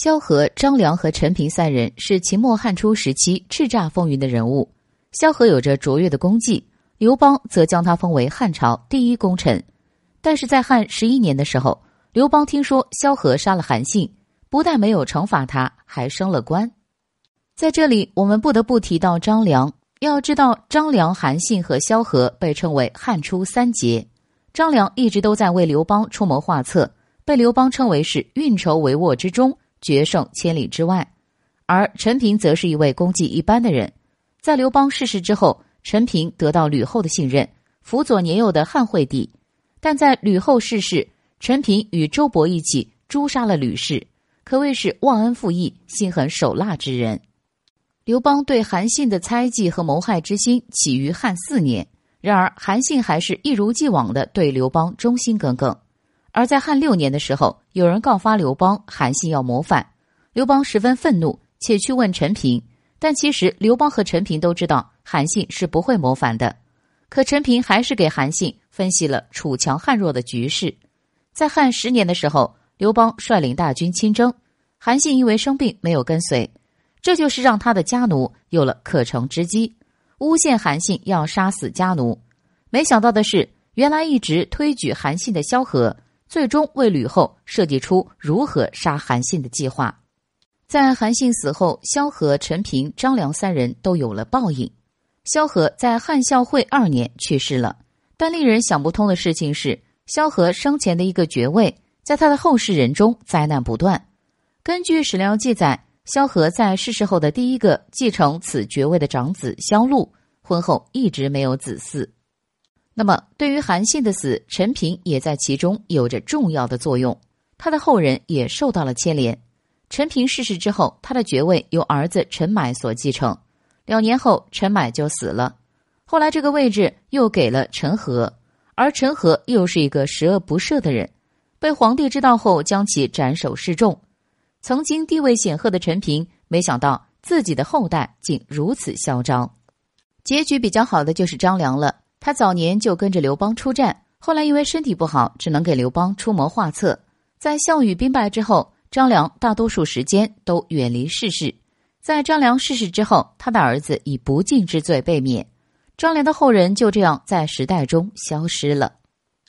萧何、张良和陈平三人是秦末汉初时期叱咤风云的人物。萧何有着卓越的功绩，刘邦则将他封为汉朝第一功臣。但是在汉十一年的时候，刘邦听说萧何杀了韩信，不但没有惩罚他，还升了官。在这里，我们不得不提到张良。要知道，张良、韩信和萧何被称为汉初三杰。张良一直都在为刘邦出谋划策，被刘邦称为是运筹帷幄之中，决胜千里之外。而陈平则是一位功绩一般的人。在刘邦逝世之后，陈平得到吕后的信任，辅佐年幼的汉惠帝。但在吕后逝世，陈平与周勃一起诛杀了吕氏，可谓是忘恩负义、心狠手辣之人。刘邦对韩信的猜忌和谋害之心起于汉四年，然而韩信还是一如既往的对刘邦忠心耿耿。而在汉六年的时候，有人告发刘邦，韩信要谋反，刘邦十分愤怒，且去问陈平。但其实刘邦和陈平都知道韩信是不会谋反的，可陈平还是给韩信分析了楚强汉弱的局势。在汉十年的时候，刘邦率领大军亲征，韩信因为生病没有跟随。这就是让他的家奴有了可乘之机，诬陷韩信要杀死家奴。没想到的是，原来一直推举韩信的萧何，最终为吕后设计出如何杀韩信的计划。在韩信死后，萧何、陈平、张良三人都有了报应。萧何在汉孝惠二年去世了，但令人想不通的事情是，萧何生前的一个爵位，在他的后世人中灾难不断。根据史料记载。萧何在逝世后的第一个继承此爵位的长子萧禄，婚后一直没有子嗣。那么，对于韩信的死，陈平也在其中有着重要的作用，他的后人也受到了牵连。陈平逝世之后，他的爵位由儿子陈买所继承。两年后，陈买就死了，后来这个位置又给了陈和，而陈和又是一个十恶不赦的人，被皇帝知道后将其斩首示众。曾经地位显赫的陈平，没想到自己的后代竟如此嚣张。结局比较好的就是张良了，他早年就跟着刘邦出战，后来因为身体不好，只能给刘邦出谋划策。在项羽兵败之后，张良大多数时间都远离世事。在张良逝世之后，他的儿子以不敬之罪被免，张良的后人就这样在时代中消失了。